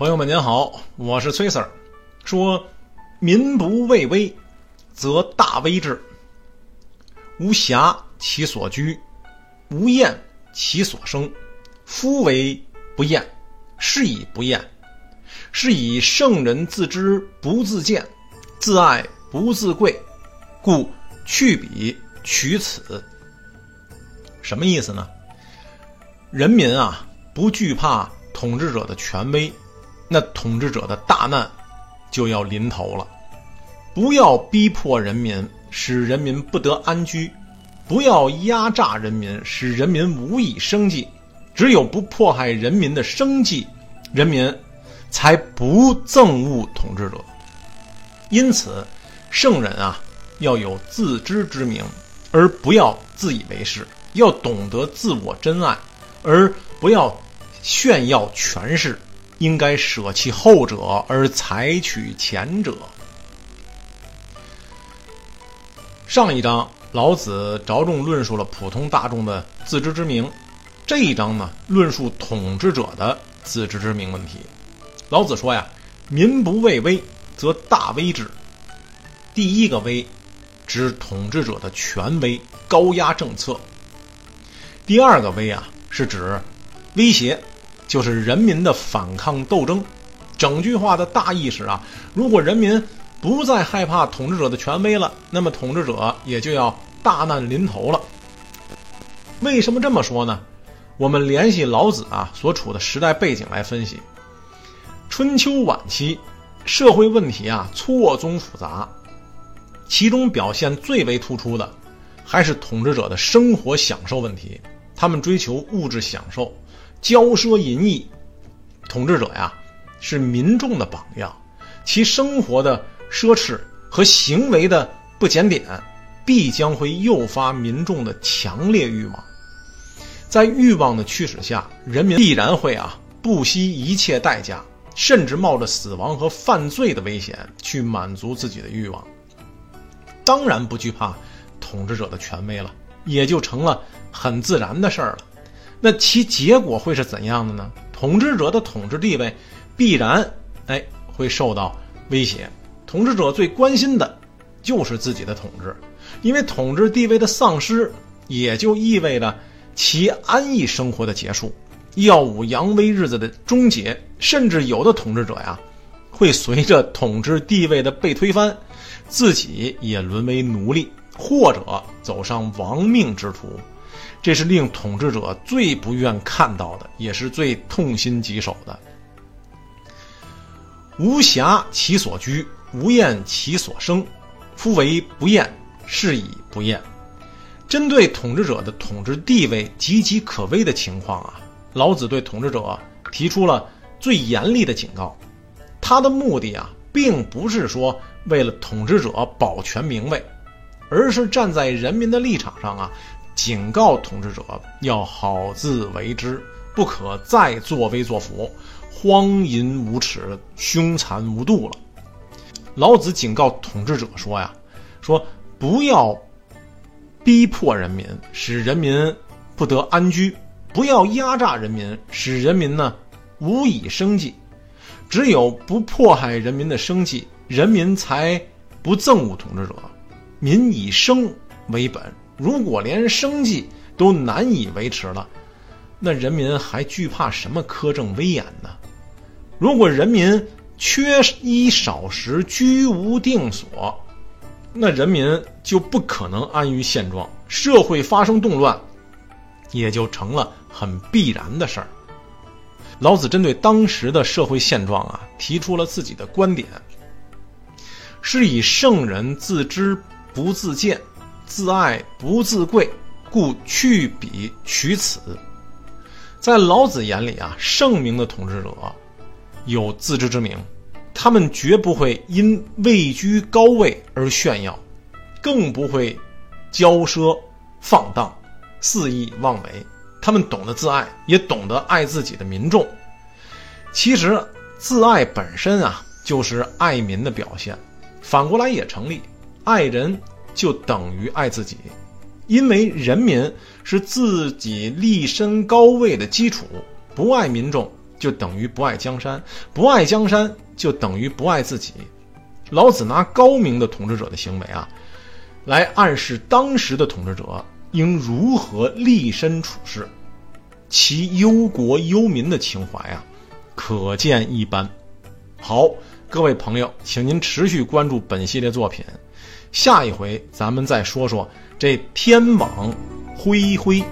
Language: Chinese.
朋友们您好，我是崔 Sir。说民不畏威，则大威之；无暇其所居，无厌其所生。夫为不厌，是以不厌。是以圣人自知不自见，自爱不自贵，故去彼取此。什么意思呢？人民啊，不惧怕统治者的权威，那统治者的大难就要临头了。不要逼迫人民，使人民不得安居；不要压榨人民，使人民无以生计。只有不迫害人民的生计，人民才不憎恶统治者。因此，圣人啊，要有自知之明，而不要自以为是；要懂得自我真爱。而不要炫耀权势，应该舍弃后者而采取前者。上一章老子着重论述了普通大众的自知之明，这一章呢论述统治者的自知之明问题。老子说呀：“民不畏威，则大威之。”第一个威，指统治者的权威、高压政策；第二个威啊。是指威胁，就是人民的反抗斗争。整句话的大意是啊，如果人民不再害怕统治者的权威了，那么统治者也就要大难临头了。为什么这么说呢？我们联系老子啊所处的时代背景来分析。春秋晚期，社会问题啊错综复杂，其中表现最为突出的，还是统治者的生活享受问题。他们追求物质享受，骄奢淫逸。统治者呀，是民众的榜样，其生活的奢侈和行为的不检点，必将会诱发民众的强烈欲望。在欲望的驱使下，人民必然会啊，不惜一切代价，甚至冒着死亡和犯罪的危险去满足自己的欲望。当然不惧怕统治者的权威了。也就成了很自然的事儿了。那其结果会是怎样的呢？统治者的统治地位必然哎会受到威胁。统治者最关心的就是自己的统治，因为统治地位的丧失，也就意味着其安逸生活的结束，耀武扬威日子的终结。甚至有的统治者呀，会随着统治地位的被推翻，自己也沦为奴隶。或者走上亡命之途，这是令统治者最不愿看到的，也是最痛心疾首的。无暇其所居，无厌其所生。夫为不厌，是以不厌。针对统治者的统治地位岌岌可危的情况啊，老子对统治者提出了最严厉的警告。他的目的啊，并不是说为了统治者保全名位。而是站在人民的立场上啊，警告统治者要好自为之，不可再作威作福、荒淫无耻、凶残无度了。老子警告统治者说呀：“说不要逼迫人民，使人民不得安居；不要压榨人民，使人民呢无以生计。只有不迫害人民的生计，人民才不憎恶统治者。”民以生为本，如果连生计都难以维持了，那人民还惧怕什么苛政威严呢？如果人民缺衣少食、居无定所，那人民就不可能安于现状，社会发生动乱，也就成了很必然的事儿。老子针对当时的社会现状啊，提出了自己的观点，是以圣人自知。不自见，自爱不自贵，故去彼取此。在老子眼里啊，圣明的统治者有自知之明，他们绝不会因位居高位而炫耀，更不会骄奢放荡、肆意妄为。他们懂得自爱，也懂得爱自己的民众。其实，自爱本身啊，就是爱民的表现，反过来也成立。爱人就等于爱自己，因为人民是自己立身高位的基础。不爱民众，就等于不爱江山，不爱江山就等于不爱自己。老子拿高明的统治者的行为啊，来暗示当时的统治者应如何立身处世，其忧国忧民的情怀啊，可见一斑。好，各位朋友，请您持续关注本系列作品，下一回咱们再说说这天网恢恢。